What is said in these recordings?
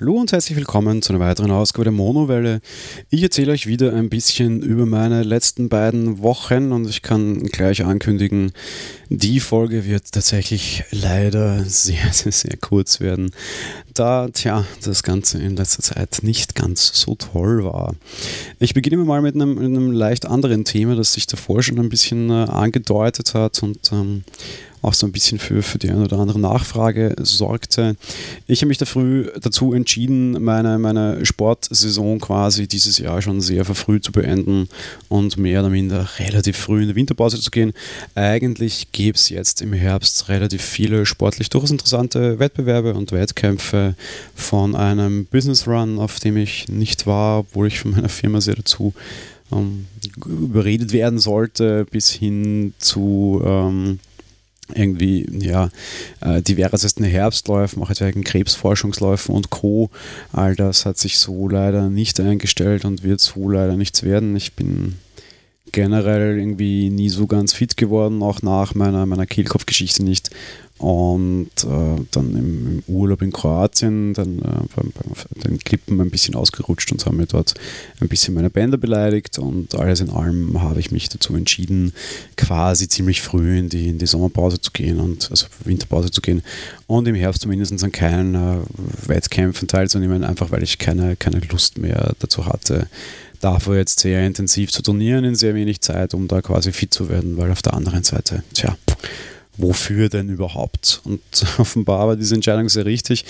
Hallo und herzlich willkommen zu einer weiteren Ausgabe der Monowelle. Ich erzähle euch wieder ein bisschen über meine letzten beiden Wochen und ich kann gleich ankündigen, die Folge wird tatsächlich leider sehr, sehr, sehr kurz werden, da, tja, das Ganze in letzter Zeit nicht ganz so toll war. Ich beginne mal mit einem, einem leicht anderen Thema, das sich davor schon ein bisschen äh, angedeutet hat und ähm, auch so ein bisschen für, für die eine oder andere Nachfrage sorgte. Ich habe mich da früh dazu entschieden, meine, meine Sportsaison quasi dieses Jahr schon sehr verfrüht zu beenden und mehr oder minder relativ früh in die Winterpause zu gehen. Eigentlich gäbe es jetzt im Herbst relativ viele sportlich durchaus interessante Wettbewerbe und Wettkämpfe von einem Business Run, auf dem ich nicht war, obwohl ich von meiner Firma sehr dazu ähm, überredet werden sollte, bis hin zu ähm, irgendwie, ja, äh, diversesten Herbstläufen, auch etwaigen Krebsforschungsläufen und Co. All das hat sich so leider nicht eingestellt und wird so leider nichts werden. Ich bin generell irgendwie nie so ganz fit geworden, auch nach meiner, meiner Kehlkopfgeschichte nicht. Und äh, dann im, im, Urlaub in Kroatien, dann äh, beim, beim, den Klippen ein bisschen ausgerutscht und haben mir dort ein bisschen meine Bänder beleidigt. Und alles in allem habe ich mich dazu entschieden, quasi ziemlich früh in die, in die Sommerpause zu gehen und also Winterpause zu gehen und im Herbst zumindest an keinen äh, Wettkämpfen teilzunehmen, einfach weil ich keine, keine Lust mehr dazu hatte, dafür jetzt sehr intensiv zu trainieren in sehr wenig Zeit, um da quasi fit zu werden, weil auf der anderen Seite, tja, wofür denn überhaupt? Und offenbar war diese Entscheidung sehr richtig,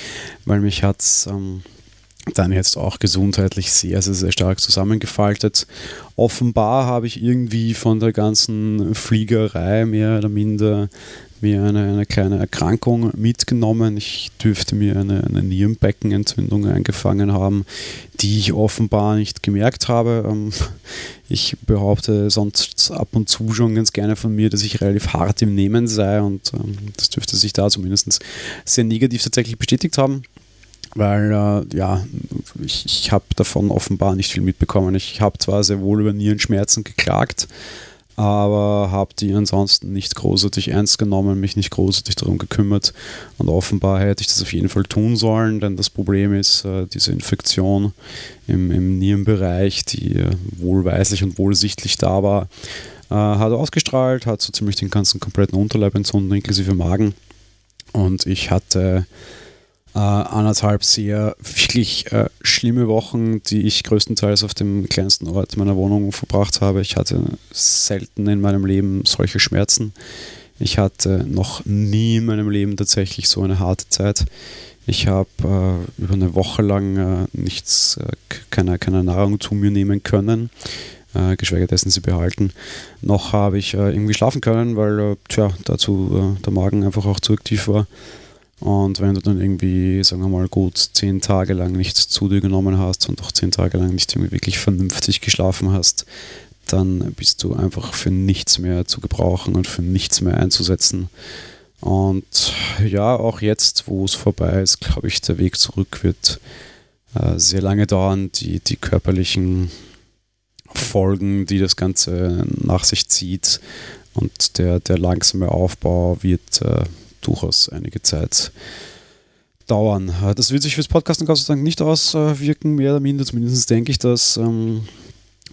weil mich hat es ähm, dann jetzt auch gesundheitlich sehr, sehr, sehr stark zusammengefaltet. Offenbar habe ich irgendwie von der ganzen Fliegerei mehr oder minder mir eine, eine kleine Erkrankung mitgenommen. Ich dürfte mir eine, eine Nierenbeckenentzündung eingefangen haben, die ich offenbar nicht gemerkt habe. Ähm, ich behaupte sonst ab und zu schon ganz gerne von mir, dass ich relativ hart im Nehmen sei und ähm, das dürfte sich da zumindest sehr negativ tatsächlich bestätigt haben weil äh, ja, ich, ich habe davon offenbar nicht viel mitbekommen. Ich habe zwar sehr wohl über Nierenschmerzen geklagt, aber habe die ansonsten nicht großartig ernst genommen, mich nicht großartig darum gekümmert? Und offenbar hätte ich das auf jeden Fall tun sollen, denn das Problem ist, äh, diese Infektion im, im Nierenbereich, die äh, wohlweislich und wohlsichtlich da war, äh, hat ausgestrahlt, hat so ziemlich den ganzen kompletten Unterleib entzündet, inklusive Magen. Und ich hatte äh, anderthalb sehr wirklich äh, schlimme Wochen, die ich größtenteils auf dem kleinsten Ort meiner Wohnung verbracht habe. Ich hatte selten in meinem Leben solche Schmerzen. Ich hatte noch nie in meinem Leben tatsächlich so eine harte Zeit. Ich habe äh, über eine Woche lang äh, nichts, äh, keine, keine Nahrung zu mir nehmen können, äh, geschweige dessen sie behalten. Noch habe ich irgendwie schlafen können, weil tja, dazu der Magen einfach auch zu aktiv war. Und wenn du dann irgendwie, sagen wir mal, gut zehn Tage lang nichts zu dir genommen hast und auch zehn Tage lang nicht irgendwie wirklich vernünftig geschlafen hast, dann bist du einfach für nichts mehr zu gebrauchen und für nichts mehr einzusetzen. Und ja, auch jetzt, wo es vorbei ist, glaube ich, der Weg zurück wird äh, sehr lange dauern. Die, die körperlichen Folgen, die das Ganze nach sich zieht und der, der langsame Aufbau wird äh, durchaus einige Zeit dauern. Das wird sich fürs Podcasten Gott sei Dank nicht auswirken, mehr oder minder. Zumindest denke ich, dass ähm,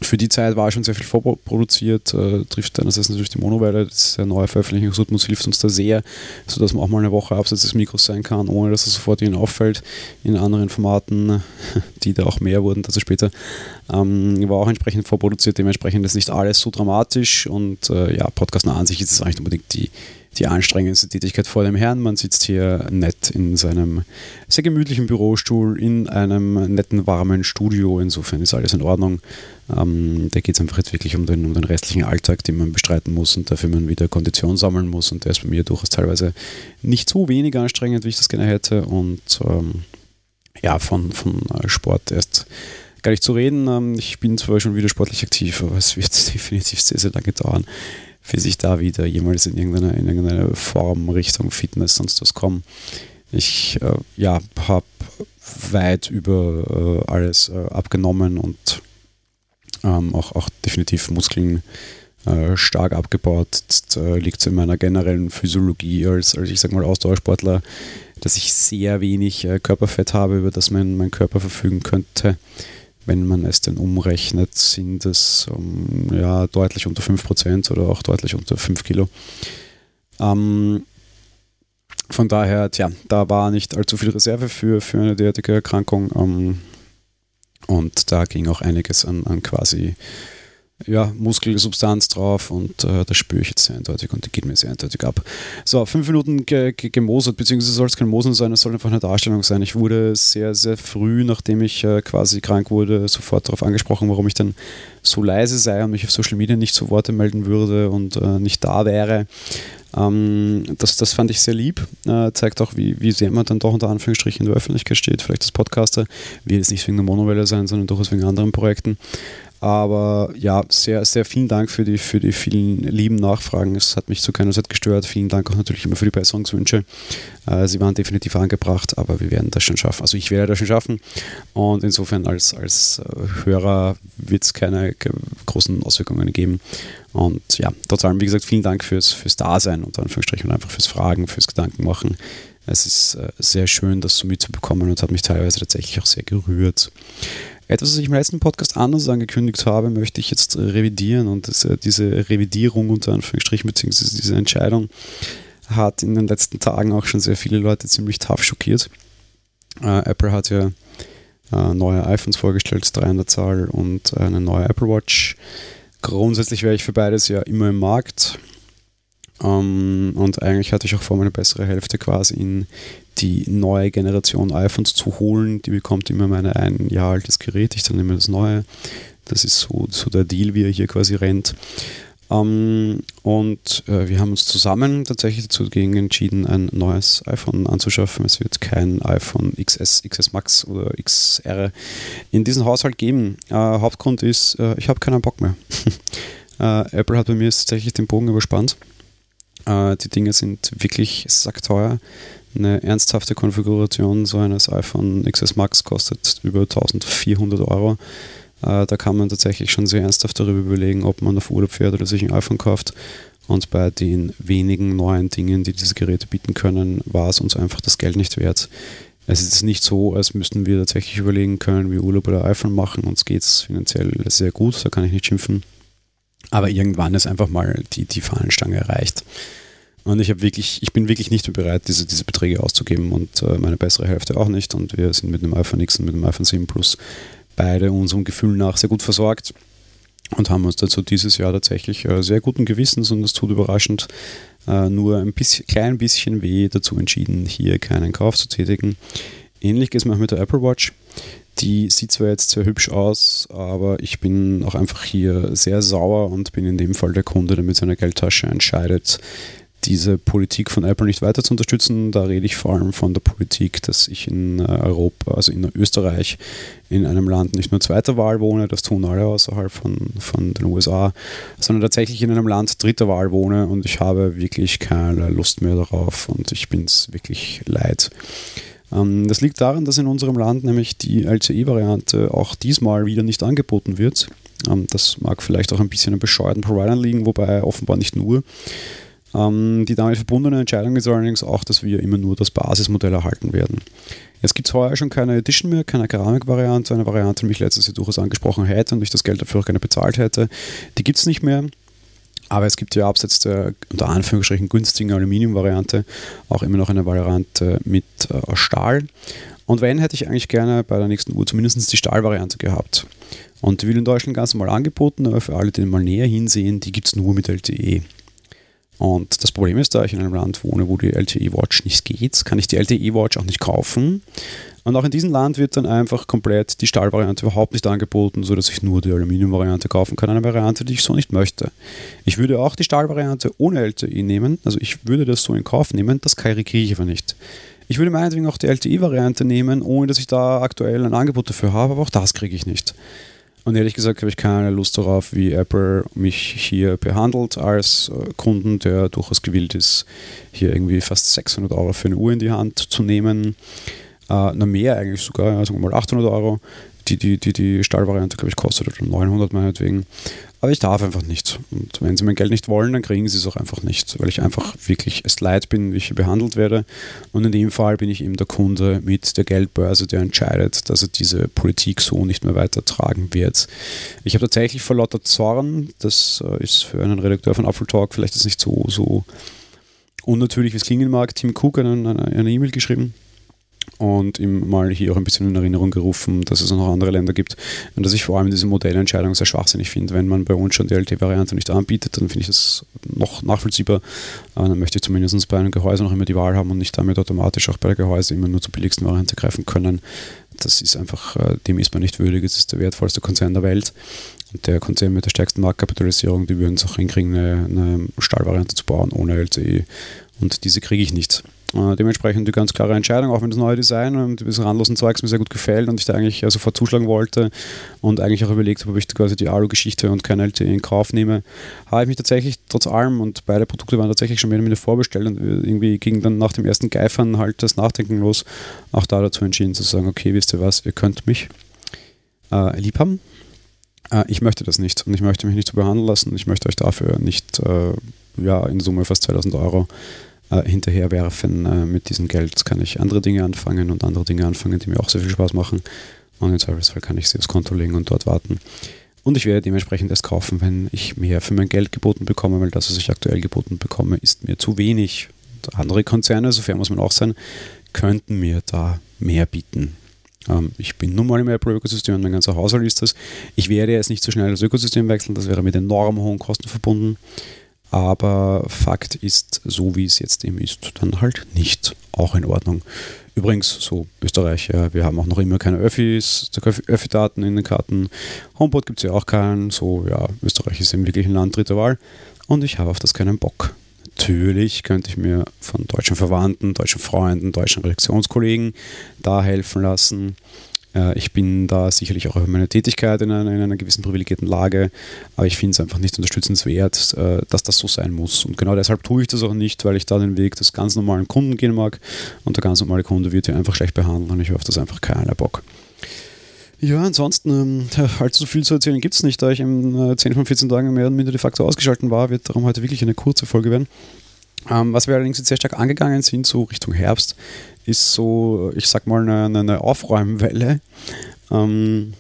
für die Zeit war schon sehr viel vorproduziert, äh, trifft einerseits natürlich die Monowelle, das neue Veröffentlichungsrhythmus hilft uns da sehr, sodass man auch mal eine Woche abseits des Mikros sein kann, ohne dass es sofort Ihnen auffällt. In anderen Formaten, die da auch mehr wurden, dazu später, ähm, war auch entsprechend vorproduziert, dementsprechend ist nicht alles so dramatisch und äh, ja, Podcast an sich ist es eigentlich unbedingt die die anstrengendste Tätigkeit vor dem Herrn. Man sitzt hier nett in seinem sehr gemütlichen Bürostuhl in einem netten, warmen Studio. Insofern ist alles in Ordnung. Ähm, da geht es einfach jetzt wirklich um den, um den restlichen Alltag, den man bestreiten muss und dafür man wieder Kondition sammeln muss. Und der ist bei mir durchaus teilweise nicht so wenig anstrengend, wie ich das gerne hätte. Und ähm, ja, von, von Sport erst gar nicht zu reden. Ähm, ich bin zwar schon wieder sportlich aktiv, aber es wird definitiv sehr, sehr lange dauern, bis ich da wieder jemals in irgendeine, in irgendeine Form Richtung Fitness sonst was komme. Ich äh, ja, habe weit über äh, alles äh, abgenommen und ähm, auch, auch definitiv Muskeln äh, stark abgebaut. Jetzt äh, liegt es in meiner generellen Physiologie als, als ich sag mal, Ausdauersportler, dass ich sehr wenig äh, Körperfett habe, über das mein, mein Körper verfügen könnte. Wenn man es denn umrechnet, sind es um, ja, deutlich unter 5% oder auch deutlich unter 5 Kilo. Ähm, von daher, tja, da war nicht allzu viel Reserve für, für eine derartige Erkrankung. Ähm, und da ging auch einiges an, an quasi ja, Muskelsubstanz drauf und äh, das spüre ich jetzt sehr eindeutig und die geht mir sehr eindeutig ab. So, fünf Minuten ge ge gemosert, beziehungsweise soll es kein Mosen sein, es soll einfach eine Darstellung sein. Ich wurde sehr, sehr früh, nachdem ich äh, quasi krank wurde, sofort darauf angesprochen, warum ich dann so leise sei und mich auf Social Media nicht zu Worte melden würde und äh, nicht da wäre. Ähm, das, das fand ich sehr lieb. Äh, zeigt auch, wie, wie sehr man dann doch unter Anführungsstrichen in der Öffentlichkeit steht. Vielleicht als Podcaster wird es nicht wegen der Monowelle sein, sondern durchaus wegen anderen Projekten. Aber ja, sehr, sehr vielen Dank für die, für die vielen lieben Nachfragen. Es hat mich zu keiner Zeit gestört. Vielen Dank auch natürlich immer für die Besserungswünsche. Äh, sie waren definitiv angebracht, aber wir werden das schon schaffen. Also ich werde das schon schaffen. Und insofern als, als äh, Hörer wird es keine großen Auswirkungen geben. Und ja, trotzdem, wie gesagt, vielen Dank fürs, fürs Dasein, unter Anführungsstrichen, und einfach fürs Fragen, fürs Gedankenmachen. Es ist äh, sehr schön, das so mitzubekommen und hat mich teilweise tatsächlich auch sehr gerührt. Etwas, was ich im letzten Podcast anders angekündigt habe, möchte ich jetzt revidieren und das, äh, diese Revidierung unter Anführungsstrichen, beziehungsweise diese Entscheidung hat in den letzten Tagen auch schon sehr viele Leute ziemlich tough schockiert. Äh, Apple hat ja äh, neue iPhones vorgestellt, drei an der Zahl und eine neue Apple Watch. Grundsätzlich wäre ich für beides ja immer im Markt. Um, ähm, und eigentlich hatte ich auch vor, meine bessere Hälfte quasi in die neue Generation iPhones zu holen. Die bekommt immer meine ein Jahr altes Gerät, ich dann immer das neue. Das ist so, so der Deal, wie er hier quasi rennt. Um, ähm, und äh, wir haben uns zusammen tatsächlich dazu entschieden, ein neues iPhone anzuschaffen. Es wird kein iPhone XS, XS Max oder XR in diesem Haushalt geben. Äh, Hauptgrund ist, äh, ich habe keinen Bock mehr. Äh, Apple hat bei mir tatsächlich den Bogen überspannt. Äh, die Dinge sind wirklich sackteuer. Eine ernsthafte Konfiguration so eines iPhone XS Max kostet über 1400 Euro. Äh, da kann man tatsächlich schon sehr ernsthaft darüber überlegen, ob man auf Urlaub fährt oder sich ein iPhone kauft. Und bei den wenigen neuen Dingen, die diese Geräte bieten können, war es uns einfach das Geld nicht wert. Es ist nicht so, als müssten wir tatsächlich überlegen können, wie Urlaub oder iPhone machen. Uns geht es finanziell sehr gut, da kann ich nicht schimpfen. Aber irgendwann ist einfach mal die, die Fahnenstange erreicht. Und ich habe wirklich, ich bin wirklich nicht mehr bereit, diese, diese Beträge auszugeben und äh, meine bessere Hälfte auch nicht. Und wir sind mit dem iPhone X und mit dem iPhone 7 Plus beide unserem Gefühl nach sehr gut versorgt und haben uns dazu dieses Jahr tatsächlich äh, sehr guten Gewissens und es tut überraschend äh, nur ein bisschen, klein bisschen weh dazu entschieden, hier keinen Kauf zu tätigen. Ähnlich geht es mir auch mit der Apple Watch. Die sieht zwar jetzt sehr hübsch aus, aber ich bin auch einfach hier sehr sauer und bin in dem Fall der Kunde, der mit seiner Geldtasche entscheidet, diese Politik von Apple nicht weiter zu unterstützen. Da rede ich vor allem von der Politik, dass ich in äh, Europa, also in Österreich, in einem Land nicht nur zweiter Wahl wohne, das tun alle außerhalb von, von den USA, sondern tatsächlich in einem Land dritter Wahl wohne und ich habe wirklich keine Lust mehr darauf und ich bin es wirklich leid. Ähm, das liegt daran, dass in unserem Land nämlich die LCE-Variante auch diesmal wieder nicht angeboten wird. Ähm, das mag vielleicht auch ein bisschen an bescheuerten Providern liegen, wobei offenbar nicht nur. Ähm, die damit verbundene Entscheidung ist allerdings auch, dass wir immer nur das Basismodell erhalten werden. Es gibt heuer schon keine Edition mehr, keine Keramik-Variante, eine Variante, die mich letztes Jahr durchaus angesprochen hätte und ich das Geld dafür auch gerne bezahlt hätte. Die gibt es nicht mehr. Aber es gibt ja abseits der unter Anführungsstrichen günstigen Aluminium-Variante auch immer noch eine Variante mit äh, Stahl. Und wenn, hätte ich eigentlich gerne bei der nächsten Uhr zumindest die Stahlvariante gehabt. Und die wird in Deutschland ganz normal angeboten, aber für alle, die mal näher hinsehen, die gibt es nur mit LTE. Und das Problem ist, da ich in einem Land wohne, wo die LTE Watch nicht geht, kann ich die LTE Watch auch nicht kaufen. Und auch in diesem Land wird dann einfach komplett die Stahlvariante überhaupt nicht angeboten, sodass ich nur die Aluminiumvariante kaufen kann, eine Variante, die ich so nicht möchte. Ich würde auch die Stahlvariante ohne LTE nehmen, also ich würde das so in Kauf nehmen, das kriege ich aber nicht. Ich würde meinetwegen auch die LTE-Variante nehmen, ohne dass ich da aktuell ein Angebot dafür habe, aber auch das kriege ich nicht. Und ehrlich gesagt habe ich keine Lust darauf, wie Apple mich hier behandelt als äh, Kunden, der durchaus gewillt ist, hier irgendwie fast 600 Euro für eine Uhr in die Hand zu nehmen. Äh, na mehr eigentlich sogar, sagen wir mal 800 Euro, die, die, die, die Stahlvariante, glaube ich, kostet oder 900 meinetwegen. Aber ich darf einfach nicht. Und wenn sie mein Geld nicht wollen, dann kriegen sie es auch einfach nicht, weil ich einfach wirklich es leid bin, wie ich hier behandelt werde. Und in dem Fall bin ich eben der Kunde mit der Geldbörse, der entscheidet, dass er diese Politik so nicht mehr weitertragen wird. Ich habe tatsächlich vor lauter Zorn, das äh, ist für einen Redakteur von Apple Talk vielleicht ist nicht so, so unnatürlich, wie es klingen mag, Tim Cook eine E-Mail geschrieben und ihm mal hier auch ein bisschen in Erinnerung gerufen, dass es auch noch andere Länder gibt und dass ich vor allem diese Modellentscheidung sehr schwachsinnig finde. Wenn man bei uns schon die LT-Variante nicht anbietet, dann finde ich das noch nachvollziehbar. Aber dann möchte ich zumindest bei einem Gehäuse noch immer die Wahl haben und nicht damit automatisch auch bei der Gehäuse immer nur zur billigsten Variante greifen können. Das ist einfach, äh, dem ist man nicht würdig. Es ist der wertvollste Konzern der Welt. Und der Konzern mit der stärksten Marktkapitalisierung, die würden es auch hinkriegen, eine, eine Stahlvariante zu bauen ohne LTE. Und diese kriege ich nicht. Äh, dementsprechend die ganz klare Entscheidung, auch wenn das neue Design und das randlosen Zeugs mir sehr gut gefällt und ich da eigentlich äh, sofort zuschlagen wollte und eigentlich auch überlegt habe, ob ich quasi die Alu-Geschichte und kein LTE in Kauf nehme, habe ich mich tatsächlich trotz allem und beide Produkte waren tatsächlich schon mehr oder weniger vorbestellt und irgendwie ging dann nach dem ersten Geifern halt das Nachdenken los, auch da dazu entschieden zu sagen, okay, wisst ihr was, ihr könnt mich äh, lieb haben. Äh, ich möchte das nicht und ich möchte mich nicht so behandeln lassen. Ich möchte euch dafür nicht äh, ja, in Summe fast 2000 Euro äh, hinterherwerfen äh, mit diesem Geld. Jetzt kann ich andere Dinge anfangen und andere Dinge anfangen, die mir auch sehr viel Spaß machen. Und im Zweifelsfall kann ich sie aufs Konto legen und dort warten. Und ich werde dementsprechend erst kaufen, wenn ich mehr für mein Geld geboten bekomme, weil das, was ich aktuell geboten bekomme, ist mir zu wenig. Und andere Konzerne, sofern muss man auch sein, könnten mir da mehr bieten. Ähm, ich bin nun mal im Apple-Ökosystem und mein ganzer Haushalt ist das. Ich werde jetzt nicht so schnell das Ökosystem wechseln, das wäre mit enorm hohen Kosten verbunden. Aber Fakt ist, so wie es jetzt eben ist, dann halt nicht. Auch in Ordnung. Übrigens, so Österreich, ja, wir haben auch noch immer keine Öffis, Öffi-Daten in den Karten. Homeport gibt es ja auch keinen. So, ja, Österreich ist eben wirklich ein Land dritter Wahl. Und ich habe auf das keinen Bock. Natürlich könnte ich mir von deutschen Verwandten, deutschen Freunden, deutschen Redaktionskollegen da helfen lassen. Äh, ich bin da sicherlich auch über meine Tätigkeit in einer, in einer gewissen privilegierten Lage, aber ich finde es einfach nicht unterstützenswert, äh, dass das so sein muss. Und genau deshalb tue ich das auch nicht, weil ich da den Weg des ganz normalen Kunden gehen mag und der ganz normale Kunde wird hier einfach schlecht behandelt und ich hoffe, das einfach keiner Bock. Ja, ansonsten, ähm, allzu viel zu erzählen gibt es nicht, da ich in äh, 10 von 14 Tagen mehr oder minder de facto ausgeschaltet war, wird darum heute wirklich eine kurze Folge werden. Ähm, was wir allerdings jetzt sehr stark angegangen sind, so Richtung Herbst, ist so, ich sag mal, eine, eine Aufräumwelle. Ähm,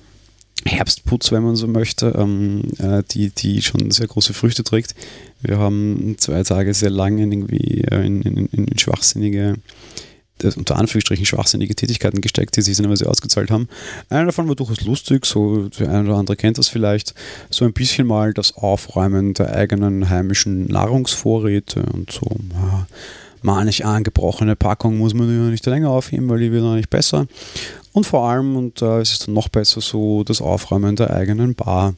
Herbstputz, wenn man so möchte, ähm, äh, die, die schon sehr große Früchte trägt. Wir haben zwei Tage sehr lang irgendwie, äh, in, in, in schwachsinnige unter Anführungsstrichen schwachsinnige Tätigkeiten gesteckt, die sich dann aber sehr ausgezahlt haben. Einer davon war durchaus lustig, so der eine oder andere kennt das vielleicht, so ein bisschen mal das Aufräumen der eigenen heimischen Nahrungsvorräte und so. Ja, manig angebrochene Packung muss man nicht länger aufheben, weil die wird auch nicht besser. Und vor allem, und da äh, ist es dann noch besser, so das Aufräumen der eigenen Bar.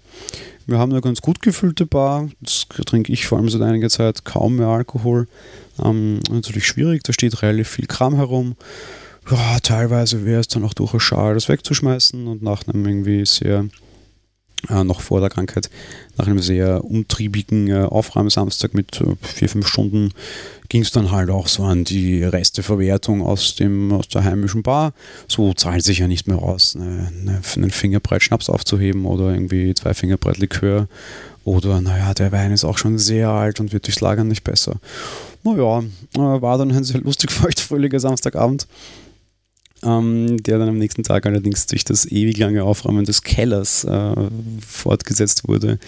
Wir haben eine ganz gut gefüllte Bar. Das trinke ich vor allem seit einiger Zeit kaum mehr Alkohol. Ähm, natürlich schwierig, da steht relativ viel Kram herum. Ja, teilweise wäre es dann auch durchaus schade, das wegzuschmeißen und nach einem irgendwie sehr äh, noch vor der Krankheit, nach einem sehr umtriebigen äh, Aufräumsamstag mit äh, vier, fünf Stunden ging es dann halt auch so an die Resteverwertung aus, dem, aus der heimischen Bar. So zahlt sich ja nicht mehr aus, eine, eine, einen Fingerbreit Schnaps aufzuheben oder irgendwie zwei Fingerbreit Likör. Oder, naja, der Wein ist auch schon sehr alt und wird durchs Lagern nicht besser. Naja, äh, war dann ein sehr lustig feuchtfröhlicher Samstagabend ähm, der dann am nächsten Tag allerdings durch das ewig lange Aufräumen des Kellers äh, fortgesetzt wurde.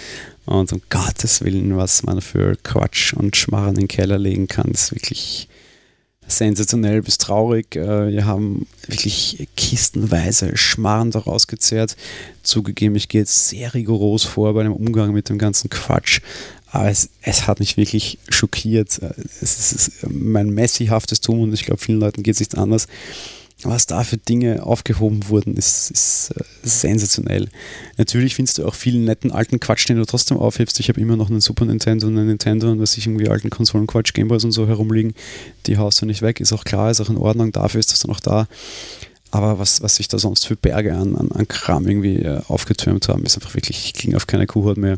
Und um Gottes Willen, was man für Quatsch und Schmarren in den Keller legen kann, ist wirklich sensationell bis traurig. Äh, wir haben wirklich kistenweise Schmarren daraus gezerrt. Zugegeben, ich gehe jetzt sehr rigoros vor bei dem Umgang mit dem ganzen Quatsch. Aber es, es hat mich wirklich schockiert. Es ist mein messihaftes Tun und ich glaube, vielen Leuten geht es nicht anders was da für Dinge aufgehoben wurden, ist, ist, ist äh, sensationell. Natürlich findest du auch vielen netten alten Quatsch, den du trotzdem aufhebst. Ich habe immer noch einen Super Nintendo und einen Nintendo und was ich irgendwie alten Konsolen Quatsch, Gameboys und so herumliegen, die haust du nicht weg, ist auch klar, ist auch in Ordnung, dafür ist das dann auch da. Aber was, was sich da sonst für Berge an, an, an Kram irgendwie äh, aufgetürmt haben, ist einfach wirklich, ging auf keine Kuhhaut mehr.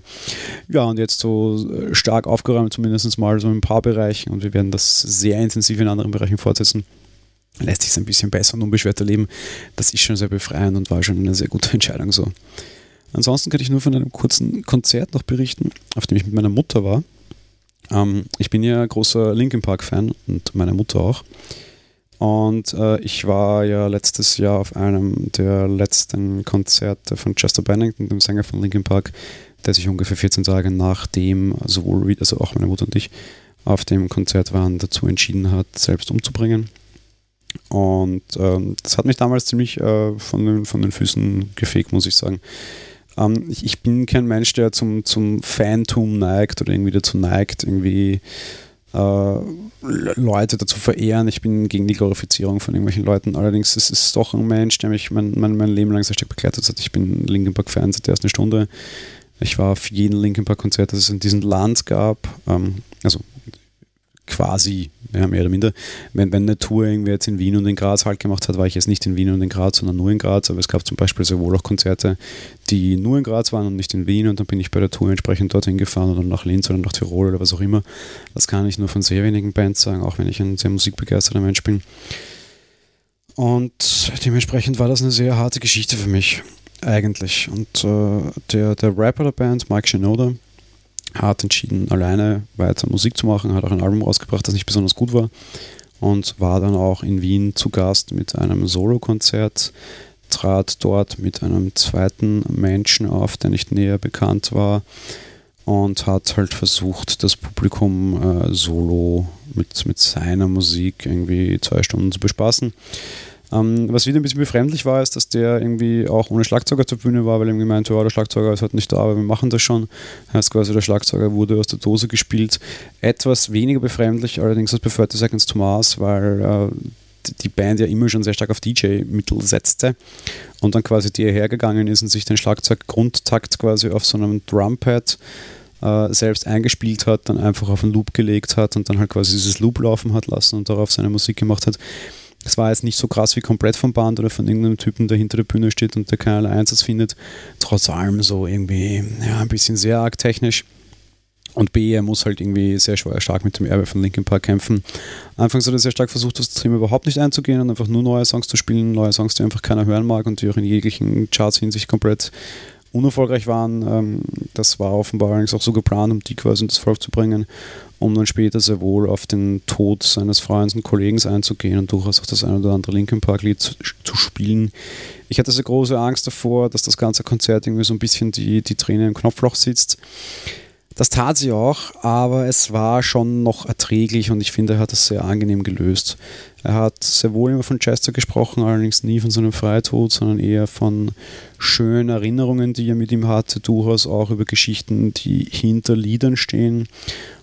Ja, und jetzt so äh, stark aufgeräumt, zumindest mal so in ein paar Bereichen und wir werden das sehr intensiv in anderen Bereichen fortsetzen lässt sich ein bisschen besser und unbeschwerter leben. Das ist schon sehr befreiend und war schon eine sehr gute Entscheidung so. Ansonsten kann ich nur von einem kurzen Konzert noch berichten, auf dem ich mit meiner Mutter war. Ähm, ich bin ja großer Linkin Park-Fan und meine Mutter auch. Und äh, ich war ja letztes Jahr auf einem der letzten Konzerte von Chester Bennington, dem Sänger von Linkin Park, der sich ungefähr 14 Tage nachdem sowohl, also auch meine Mutter und ich, auf dem Konzert waren, dazu entschieden hat, selbst umzubringen. Und ähm, das hat mich damals ziemlich äh, von, den, von den Füßen gefegt, muss ich sagen. Ähm, ich, ich, bin kein Mensch, der zum, zum Fantum neigt oder irgendwie dazu neigt, irgendwie äh, Leute dazu verehren. Ich bin gegen die Glorifizierung von irgendwelchen Leuten. Allerdings ist es doch ein Mensch, der mich mein, mein, mein Leben lang sehr stark begleitet hat. Ich bin Linkin Park-Fan seit der ersten Stunde. Ich war auf jedem Linkin Park-Konzert, das es in diesem Land gab. Ähm, also quasi, ja, mehr oder minder. Wenn, wenn eine Tour irgendwie jetzt in Wien und in Graz halt gemacht hat, war ich jetzt nicht in Wien und in Graz, sondern nur in Graz. Aber es gab zum Beispiel sehr wohl auch Konzerte, die nur in Graz waren und nicht in Wien. Und dann bin ich bei der Tour entsprechend dorthin gefahren oder nach Linz oder nach Tirol oder was auch immer. Das kann ich nur von sehr wenigen Bands sagen, auch wenn ich ein sehr musikbegeisterter Mensch bin. Und dementsprechend war das eine sehr harte Geschichte für mich, eigentlich. Und äh, der, der Rapper der Band, Mike Shinoda, hat entschieden, alleine weiter Musik zu machen, hat auch ein Album rausgebracht, das nicht besonders gut war und war dann auch in Wien zu Gast mit einem Solo-Konzert, trat dort mit einem zweiten Menschen auf, der nicht näher bekannt war und hat halt versucht, das Publikum äh, solo mit, mit seiner Musik irgendwie zwei Stunden zu bespaßen. Ähm, was wieder ein bisschen befremdlich war, ist, dass der irgendwie auch ohne Schlagzeuger zur Bühne war, weil irgendwie meinte, oh, der Schlagzeuger ist halt nicht da, aber wir machen das schon. Heißt quasi, der Schlagzeuger wurde aus der Dose gespielt. Etwas weniger befremdlich allerdings als bei 30 Seconds to Mars, weil äh, die Band ja immer schon sehr stark auf DJ-Mittel setzte und dann quasi die hergegangen ist und sich den Schlagzeuggrundtakt quasi auf so einem Drumpad äh, selbst eingespielt hat, dann einfach auf einen Loop gelegt hat und dann halt quasi dieses Loop laufen hat lassen und darauf seine Musik gemacht hat. Es war jetzt nicht so krass wie komplett vom Band oder von irgendeinem Typen, der hinter der Bühne steht und der keinerlei Einsatz findet. Trotz allem so irgendwie, ja, ein bisschen sehr arg technisch. Und B, er muss halt irgendwie sehr stark mit dem Erbe von Linkin Park kämpfen. Anfangs hat er sehr stark versucht, das Thema überhaupt nicht einzugehen und einfach nur neue Songs zu spielen, neue Songs, die einfach keiner hören mag und die auch in jeglichen Charts hinsicht komplett unerfolgreich waren. Ähm, das war offenbar allerdings auch so geplant, um die quasi in das Volk zu bringen, um dann später sehr wohl auf den Tod seines Freundes und Kollegen einzugehen und durchaus auch das ein oder andere Linkin Park-Lied zu, zu, spielen. Ich hatte sehr große Angst davor, dass das ganze Konzert irgendwie so ein bisschen die, die Träne im Knopfloch sitzt. Das tat sie auch, aber es war schon noch erträglich und ich finde, er hat das sehr angenehm gelöst. Er hat sehr wohl immer von Chester gesprochen, allerdings nie von seinem Freitod, sondern eher von schönen Erinnerungen, die er mit ihm hatte, durchaus auch über Geschichten, die hinter Liedern stehen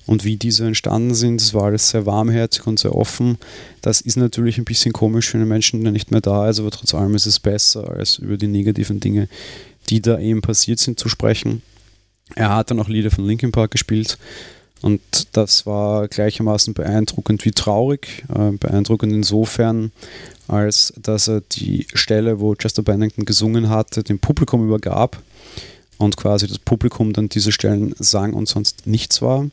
und wie diese entstanden sind. Es war alles sehr warmherzig und sehr offen. Das ist natürlich ein bisschen komisch für einen Menschen, der nicht mehr da ist, aber trotz allem ist es besser, als über die negativen Dinge, die da eben passiert sind, zu sprechen. Er hat dann auch Lieder von Linkin Park gespielt und das war gleichermaßen beeindruckend wie traurig. Äh, beeindruckend insofern, als dass er die Stelle, wo Chester Bennington gesungen hatte, dem Publikum übergab und quasi das Publikum dann diese Stellen sang und sonst nichts war.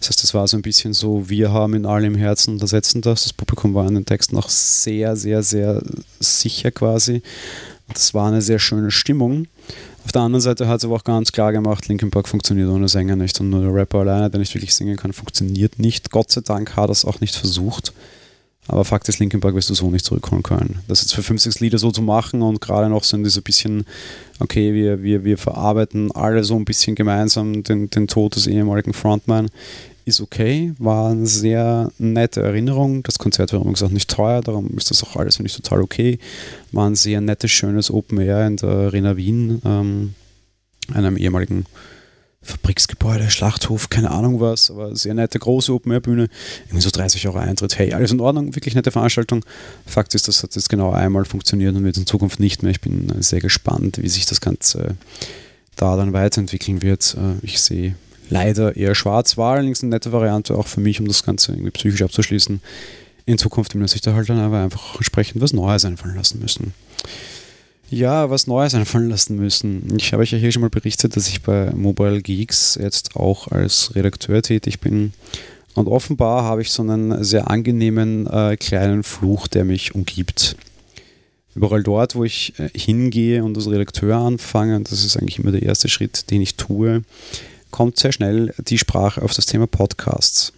Das heißt, es war so ein bisschen so, wir haben in allem Herzen und ersetzen das. Das Publikum war an den Texten auch sehr, sehr, sehr sicher quasi. Das war eine sehr schöne Stimmung. Auf der anderen Seite hat es aber auch ganz klar gemacht, Linkin Park funktioniert ohne Sänger nicht und nur der Rapper alleine, der nicht wirklich singen kann, funktioniert nicht. Gott sei Dank hat er es auch nicht versucht. Aber Fakt ist, Linkin Park wirst du so nicht zurückholen können. Das jetzt für 5, 6 Lieder so zu machen und gerade noch so in bisschen, okay, wir, wir, wir verarbeiten alle so ein bisschen gemeinsam den, den Tod des ehemaligen Frontman, ist okay, war eine sehr nette Erinnerung. Das Konzert war übrigens auch nicht teuer, darum ist das auch alles, finde ich, total okay. War ein sehr nettes, schönes Open Air in der Arena Wien, ähm, einem ehemaligen Fabriksgebäude, Schlachthof, keine Ahnung was, aber sehr nette große Open Air Bühne, irgendwie so 30 Euro Eintritt. Hey, alles in Ordnung, wirklich nette Veranstaltung. Fakt ist, das hat jetzt genau einmal funktioniert und wird in Zukunft nicht mehr. Ich bin sehr gespannt, wie sich das Ganze da dann weiterentwickeln wird. Äh, ich sehe leider eher schwarz, war allerdings eine nette Variante auch für mich, um das Ganze irgendwie psychisch abzuschließen. In Zukunft müssen sich da halt dann aber einfach entsprechend was Neues einfallen lassen müssen. Ja, was Neues einfallen lassen müssen. Ich habe euch ja hier schon mal berichtet, dass ich bei Mobile Geeks jetzt auch als Redakteur tätig bin Und offenbar habe ich so einen sehr angenehmen äh, kleinen Fluch, der mich umgibt. Überall dort, wo ich äh, hingehe und als Redakteur anfange, und das ist eigentlich immer der erste Schritt, den ich tue, kommt sehr schnell die Sprache auf das Thema Podcasts.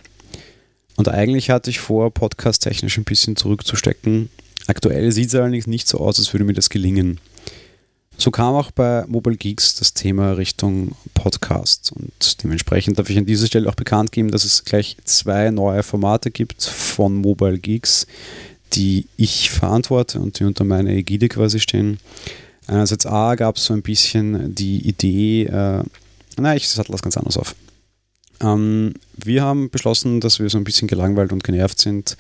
Und eigentlich hatte ich vor, podcast-technisch ein bisschen zurückzustecken. Aktuell sieht es allerdings nicht so aus, als würde mir das gelingen. So kam auch bei Mobile Geeks das Thema Richtung Podcast. Und dementsprechend darf ich an dieser Stelle auch bekannt geben, dass es gleich zwei neue Formate gibt von Mobile Geeks, die ich verantworte und die unter meiner Ägide quasi stehen. Einerseits A gab es so ein bisschen die Idee, äh, na, ich sattel das ganz anders auf. Ähm, wir haben beschlossen, dass wir so ein bisschen gelangweilt und genervt sind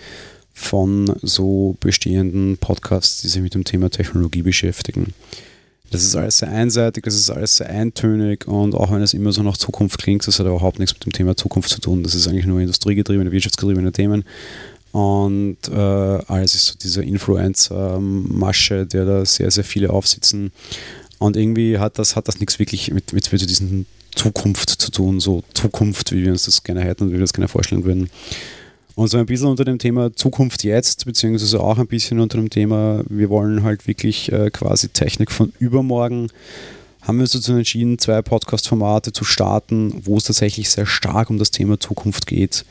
von so bestehenden Podcasts, die sich mit dem Thema Technologie beschäftigen. Das ist alles sehr einseitig, das ist alles sehr eintönig und auch wenn es immer so nach Zukunft klingt, das hat überhaupt nichts mit dem Thema Zukunft zu tun. Das ist eigentlich nur industriegetriebene, wirtschaftsgetriebene Themen. Und äh, alles ist so diese Influencer-Masche, der da sehr, sehr viele aufsitzen. Und irgendwie hat das, hat das nichts wirklich mit, mit, mit diesen Zukunft zu tun, so Zukunft, wie wir uns das gerne hätten und wie wir das gerne vorstellen würden. Und so ein bisschen unter dem Thema Zukunft jetzt, beziehungsweise auch ein bisschen unter dem Thema, wir wollen halt wirklich äh, quasi Technik von übermorgen, haben wir uns dazu entschieden, zwei Podcast-Formate zu starten, wo es tatsächlich sehr stark um das Thema Zukunft geht.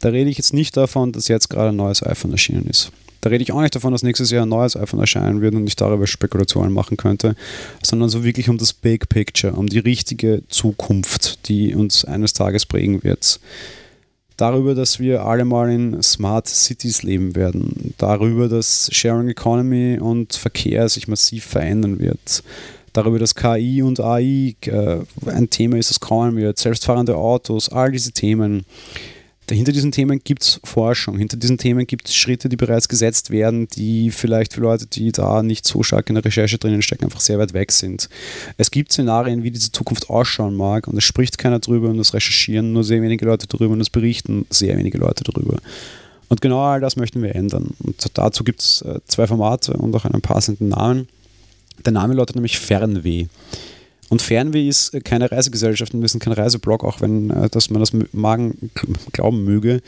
Da rede ich jetzt nicht davon, dass jetzt gerade ein neues iPhone erschienen ist. Da rede ich auch nicht davon, dass nächstes Jahr ein neues iPhone erscheinen wird und ich darüber Spekulationen machen könnte, sondern so wirklich um das Big Picture, um die richtige Zukunft, die uns eines Tages prägen wird. Darüber, dass wir alle mal in Smart Cities leben werden. Darüber, dass Sharing Economy und Verkehr sich massiv verändern wird darüber, dass KI und AI äh, ein Thema ist, das kommen wird, selbstfahrende Autos, all diese Themen hinter diesen Themen gibt es Forschung, hinter diesen Themen gibt es Schritte, die bereits gesetzt werden, die vielleicht für Leute, die da nicht so stark in der Recherche drinnen stecken, einfach sehr weit weg sind. Es gibt Szenarien, wie diese Zukunft ausschauen mag und es spricht keiner drüber und es recherchieren nur sehr wenige Leute drüber und es berichten sehr wenige Leute drüber. Und genau all das möchten wir ändern. Und dazu gibt es äh, zwei Formate und auch einen passenden Namen. Der Name lautet nämlich Fernweh. Und Fernweh ist keine Reisegesellschaft und wir sind kein Reiseblog, auch wenn äh, dass man das Magen glauben möge.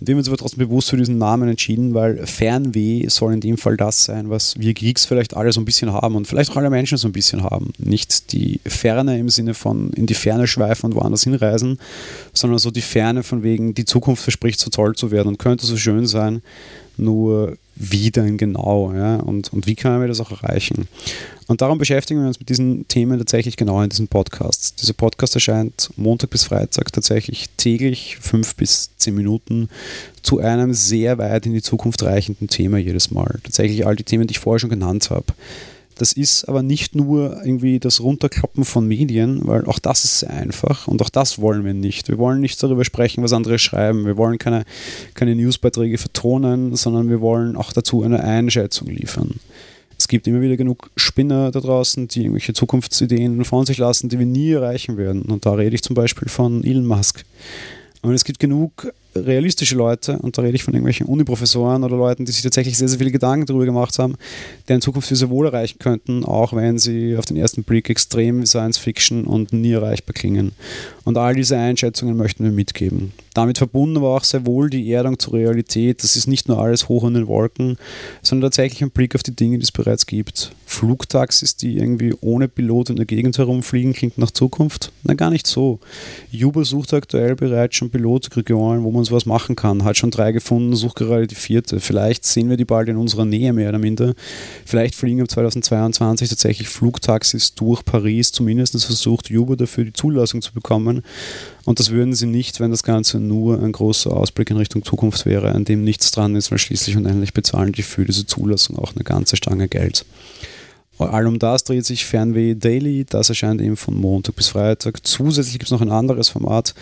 Und wir haben uns aber trotzdem bewusst für diesen Namen entschieden, weil Fernweh soll in dem Fall das sein, was wir Geeks vielleicht alle so ein bisschen haben und vielleicht auch alle Menschen so ein bisschen haben. Nicht die Ferne im Sinne von in die Ferne schweifen und woanders hinreisen, sondern so die Ferne von wegen, die Zukunft verspricht so toll zu werden und könnte so schön sein, nur wie denn genau ja? und, und wie können wir das auch erreichen. Und darum beschäftigen wir uns mit diesen Themen tatsächlich genau in diesem Podcast. Dieser Podcast erscheint Montag bis Freitag tatsächlich täglich fünf bis zehn Minuten zu einem sehr weit in die Zukunft reichenden Thema jedes Mal. Tatsächlich all die Themen, die ich vorher schon genannt habe. Das ist aber nicht nur irgendwie das Runterklappen von Medien, weil auch das ist sehr einfach und auch das wollen wir nicht. Wir wollen nicht darüber sprechen, was andere schreiben. Wir wollen keine, keine Newsbeiträge vertonen, sondern wir wollen auch dazu eine Einschätzung liefern. Es gibt immer wieder genug Spinner da draußen, die irgendwelche Zukunftsideen von sich lassen, die wir nie erreichen werden. Und da rede ich zum Beispiel von Elon Musk. Und es gibt genug realistische Leute, und da rede ich von irgendwelchen Uniprofessoren oder Leuten, die sich tatsächlich sehr, sehr viele Gedanken darüber gemacht haben, deren Zukunft wir sehr wohl erreichen könnten, auch wenn sie auf den ersten Blick extrem Science Fiction und nie erreichbar klingen. Und all diese Einschätzungen möchten wir mitgeben. Damit verbunden war auch sehr wohl die Erdung zur Realität. Das ist nicht nur alles hoch in den Wolken, sondern tatsächlich ein Blick auf die Dinge, die es bereits gibt. Flugtaxis, die irgendwie ohne Pilot in der Gegend herumfliegen, klingt nach Zukunft? Na, gar nicht so. Uber sucht aktuell bereits schon Pilotregionen, wo man sowas machen kann. Hat schon drei gefunden, sucht gerade die vierte. Vielleicht sehen wir die bald in unserer Nähe mehr oder minder. Vielleicht fliegen ab 2022 tatsächlich Flugtaxis durch Paris. Zumindest versucht Uber dafür die Zulassung zu bekommen. Und das würden sie nicht, wenn das Ganze nur ein großer Ausblick in Richtung Zukunft wäre, an dem nichts dran ist, weil schließlich und endlich bezahlen die für diese Zulassung auch eine ganze Stange Geld. All um das dreht sich Fernweh Daily. Das erscheint eben von Montag bis Freitag. Zusätzlich gibt es noch ein anderes Format.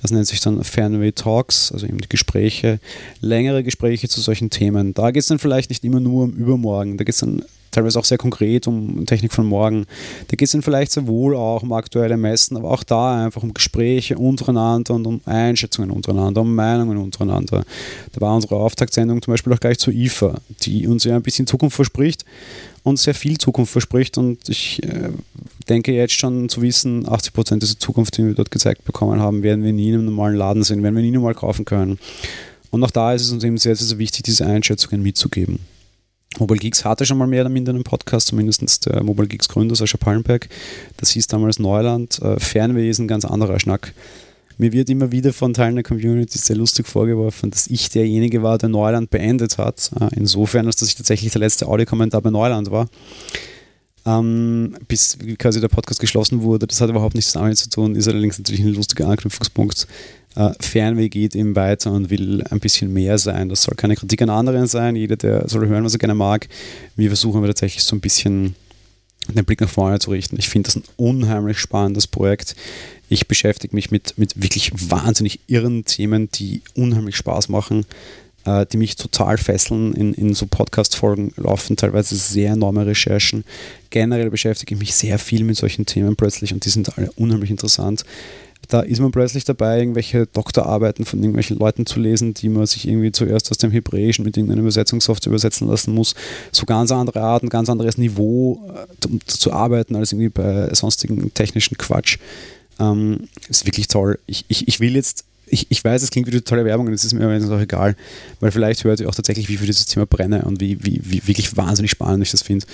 Das nennt sich dann Fernweh Talks, also eben die Gespräche, längere Gespräche zu solchen Themen. Da geht es dann vielleicht nicht immer nur um Übermorgen. Da geht es dann teilweise auch sehr konkret um Technik von morgen. Da geht es dann vielleicht sehr wohl auch um aktuelle Messen, aber auch da einfach um Gespräche untereinander und um Einschätzungen untereinander, um Meinungen untereinander. Da war unsere Auftaktsendung zum Beispiel auch gleich zur IFA, die uns ja ein bisschen Zukunft verspricht und sehr viel Zukunft verspricht. Und ich äh, denke jetzt schon zu wissen, 80 Prozent dieser Zukunft, die wir dort gezeigt bekommen haben, werden wir nie in einem normalen Laden sehen, werden wir nie normal kaufen können. Und auch da ist es uns eben sehr, sehr, wichtig, diese Einschätzungen mitzugeben. Mobile Geeks hatte schon mal mehr oder minder einen Podcast, zumindest der Mobile Geeks Gründer Sascha Pallenberg. Das hieß damals Neuland. Äh, Fernwesen, ganz anderer Schnack. Mir wird immer wieder von Teilen der Community sehr lustig vorgeworfen, dass ich derjenige war, der Neuland beendet hat. Äh, insofern, dass ich tatsächlich der letzte Audiokommentar bei Neuland war. Ähm, bis quasi der Podcast geschlossen wurde. Das hat überhaupt nichts damit zu tun, ist allerdings natürlich ein lustiger Anknüpfungspunkt. Äh, Fernweh geht eben weiter und will ein bisschen mehr sein. Das soll keine Kritik an anderen sein. Jeder, der soll hören, was er gerne mag. Wir versuchen aber tatsächlich so ein bisschen den Blick nach vorne zu richten. Ich finde das ein unheimlich spannendes Projekt. Ich beschäftige mich mit, mit wirklich wahnsinnig irren Themen, die unheimlich Spaß machen, äh, die mich total fesseln. In, in so Podcast-Folgen laufen teilweise sehr enorme Recherchen. Generell beschäftige ich mich sehr viel mit solchen Themen plötzlich und die sind alle unheimlich interessant da ist man plötzlich dabei, irgendwelche Doktorarbeiten von irgendwelchen Leuten zu lesen, die man sich irgendwie zuerst aus dem Hebräischen mit irgendeiner Übersetzungssoftware übersetzen lassen muss. So ganz andere Arten, ganz anderes Niveau äh, um zu arbeiten als irgendwie bei sonstigen technischen Quatsch. Ähm, ist wirklich toll. Ich, ich, ich will jetzt ich, ich weiß, es klingt wie eine tolle Werbung und es ist mir aber auch egal, weil vielleicht hört ihr auch tatsächlich, wie für dieses Thema brenne und wie, wie, wie wirklich wahnsinnig spannend ich das finde.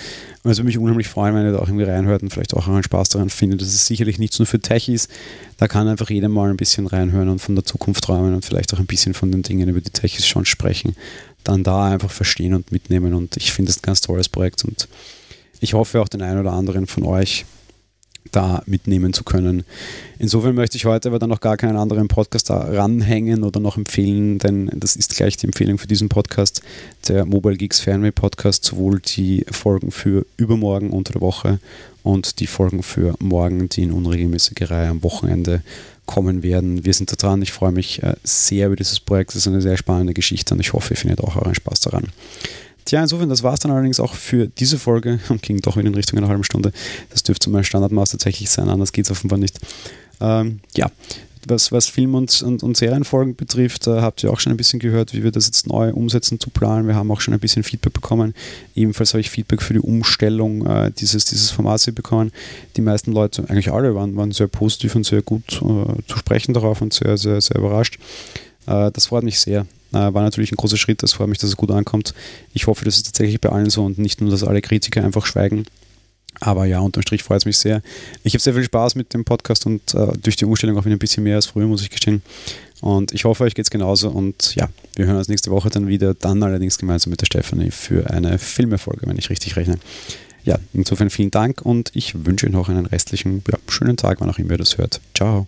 Und es würde mich unheimlich freuen, wenn ihr da auch irgendwie reinhört und vielleicht auch einen Spaß daran findet. Das ist sicherlich nichts nur für Techies, da kann einfach jeder mal ein bisschen reinhören und von der Zukunft träumen und vielleicht auch ein bisschen von den Dingen, über die Techies schon sprechen. Dann da einfach verstehen und mitnehmen und ich finde das ein ganz tolles Projekt und ich hoffe auch den einen oder anderen von euch da mitnehmen zu können. Insofern möchte ich heute aber dann noch gar keinen anderen Podcast da ranhängen oder noch empfehlen, denn das ist gleich die Empfehlung für diesen Podcast, der Mobile Geeks Fernweh Podcast, sowohl die Folgen für übermorgen unter der Woche und die Folgen für morgen, die in unregelmäßiger Reihe am Wochenende kommen werden. Wir sind da dran. Ich freue mich äh, sehr über dieses Projekt. Es ist eine sehr spannende Geschichte und ich hoffe, ihr findet auch euren Spaß daran. Tja, insofern, das war es dann allerdings auch für diese Folge und ging doch in Richtung einer halben Stunde. Das dürfte mein Standardmaß tatsächlich sein, anders geht es offenbar nicht. Ähm, ja, was, was Film- und, und, und Serienfolgen betrifft, äh, habt ihr auch schon ein bisschen gehört, wie wir das jetzt neu umsetzen zu planen. Wir haben auch schon ein bisschen Feedback bekommen. Ebenfalls habe ich Feedback für die Umstellung äh, dieses, dieses Formats bekommen. Die meisten Leute, eigentlich alle, waren, waren sehr positiv und sehr gut äh, zu sprechen darauf und sehr, sehr, sehr überrascht. Äh, das freut mich sehr. Äh, war natürlich ein großer Schritt, das freut mich, dass es gut ankommt. Ich hoffe, das ist tatsächlich bei allen so und nicht nur, dass alle Kritiker einfach schweigen. Aber ja, unterm Strich freut es mich sehr. Ich habe sehr viel Spaß mit dem Podcast und äh, durch die Umstellung auch wieder ein bisschen mehr als früher, muss ich gestehen. Und ich hoffe, euch geht es genauso. Und ja, wir hören uns nächste Woche dann wieder, dann allerdings gemeinsam mit der Stefanie für eine Filmefolge, wenn ich richtig rechne. Ja, insofern vielen Dank und ich wünsche Ihnen noch einen restlichen ja, schönen Tag, wann auch immer ihr das hört. Ciao.